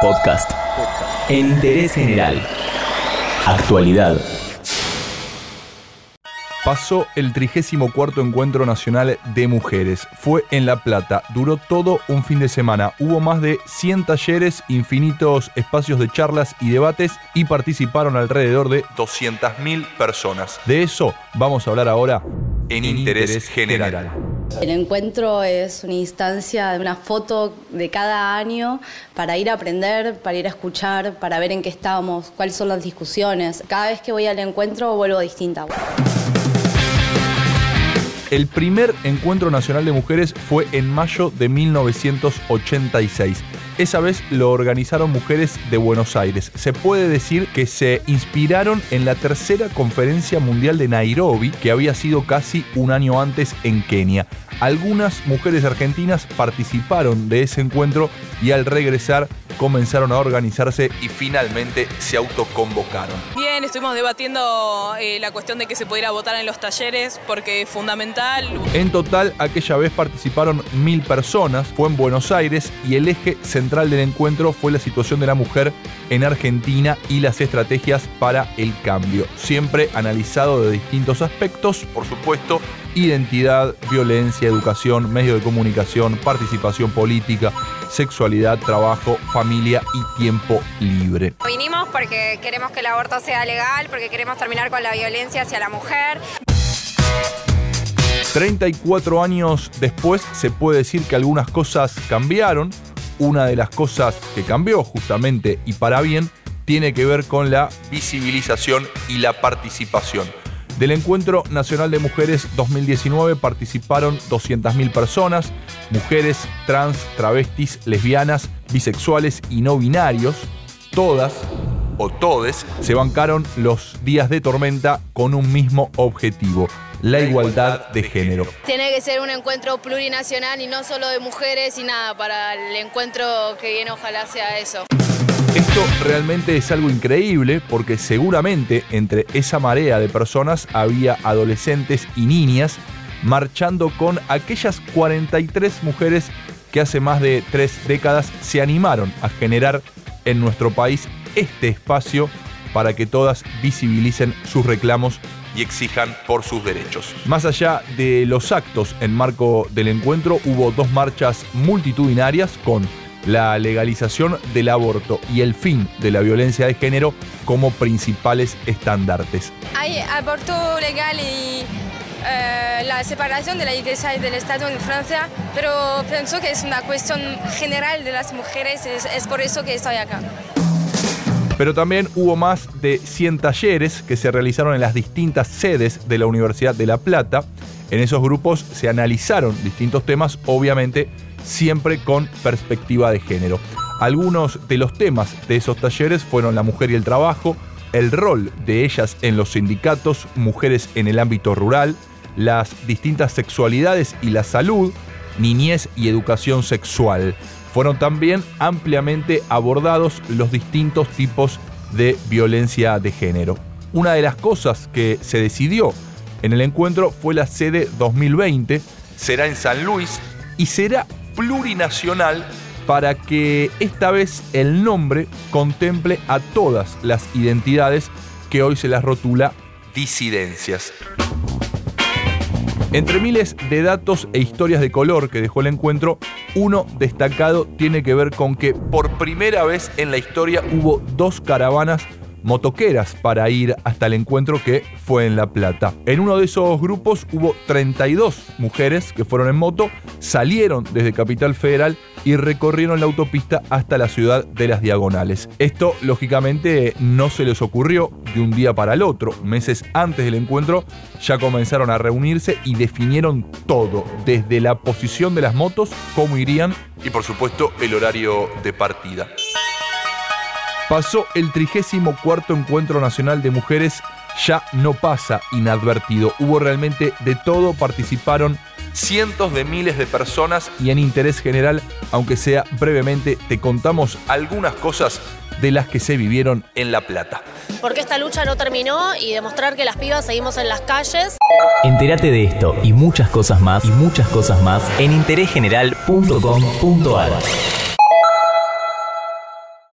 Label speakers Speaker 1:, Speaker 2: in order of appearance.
Speaker 1: Podcast. En interés general. Actualidad.
Speaker 2: Pasó el 34 Encuentro Nacional de Mujeres. Fue en La Plata. Duró todo un fin de semana. Hubo más de 100 talleres, infinitos espacios de charlas y debates y participaron alrededor de 200.000 personas. De eso vamos a hablar ahora en, Interés, general.
Speaker 3: El encuentro es una instancia de una foto de cada año para ir a aprender, para ir a escuchar, para ver en qué estamos, cuáles son las discusiones. Cada vez que voy al encuentro vuelvo distinta.
Speaker 2: El primer encuentro nacional de mujeres fue en mayo de 1986. Esa vez lo organizaron mujeres de Buenos Aires. Se puede decir que se inspiraron en la tercera conferencia mundial de Nairobi, que había sido casi un año antes en Kenia. Algunas mujeres argentinas participaron de ese encuentro y al regresar comenzaron a organizarse y finalmente se autoconvocaron.
Speaker 4: Bien, estuvimos debatiendo eh, la cuestión de que se pudiera votar en los talleres porque es
Speaker 2: En total, aquella vez participaron mil personas, fue en Buenos Aires y el eje central del encuentro fue la situación de la mujer en Argentina y las estrategias para el cambio. Siempre analizado de distintos aspectos, por supuesto, identidad, violencia, educación, medios de comunicación, participación política, sexualidad, trabajo, familia y tiempo libre.
Speaker 5: Vinimos porque queremos que el aborto sea legal, porque queremos terminar con la violencia hacia la mujer.
Speaker 2: 34 años después se puede decir que algunas cosas cambiaron. Una de las cosas que cambió justamente y para bien tiene que ver con la visibilización y la participación. Del Encuentro Nacional de Mujeres 2019 participaron 200.000 personas, mujeres trans, travestis, lesbianas, bisexuales y no binarios. Todas o todes se bancaron los días de tormenta con un mismo objetivo, la igualdad de género.
Speaker 6: Tiene que ser un encuentro plurinacional y no solo de mujeres y nada, para el encuentro que viene ojalá sea eso.
Speaker 2: Esto realmente es algo increíble porque seguramente entre esa marea de personas había adolescentes y niñas marchando con aquellas 43 mujeres que hace más de tres décadas se animaron a generar en nuestro país este espacio para que todas visibilicen sus reclamos y exijan por sus derechos. Más allá de los actos en marco del encuentro, hubo dos marchas multitudinarias con la legalización del aborto y el fin de la violencia de género como principales estandartes.
Speaker 5: Hay aborto legal y eh, la separación de la Iglesia y del Estado en Francia, pero pienso que es una cuestión general de las mujeres, es, es por eso que estoy acá.
Speaker 2: Pero también hubo más de 100 talleres que se realizaron en las distintas sedes de la Universidad de La Plata. En esos grupos se analizaron distintos temas, obviamente siempre con perspectiva de género. Algunos de los temas de esos talleres fueron la mujer y el trabajo, el rol de ellas en los sindicatos, mujeres en el ámbito rural, las distintas sexualidades y la salud, niñez y educación sexual. Fueron también ampliamente abordados los distintos tipos de violencia de género. Una de las cosas que se decidió en el encuentro fue la sede 2020, será en San Luis y será plurinacional para que esta vez el nombre contemple a todas las identidades que hoy se las rotula disidencias. Entre miles de datos e historias de color que dejó el encuentro, uno destacado tiene que ver con que por primera vez en la historia hubo dos caravanas motoqueras para ir hasta el encuentro que fue en La Plata. En uno de esos grupos hubo 32 mujeres que fueron en moto, salieron desde Capital Federal y recorrieron la autopista hasta la ciudad de las Diagonales. Esto, lógicamente, no se les ocurrió de un día para el otro. Meses antes del encuentro ya comenzaron a reunirse y definieron todo, desde la posición de las motos, cómo irían y por supuesto el horario de partida pasó el 34 Encuentro Nacional de Mujeres, ya no pasa inadvertido. Hubo realmente de todo, participaron cientos de miles de personas y en interés general, aunque sea brevemente, te contamos algunas cosas de las que se vivieron en La Plata.
Speaker 6: Porque esta lucha no terminó y demostrar que las pibas seguimos en las calles.
Speaker 1: Entérate de esto y muchas cosas más y muchas cosas más en interésgeneral.com.ar.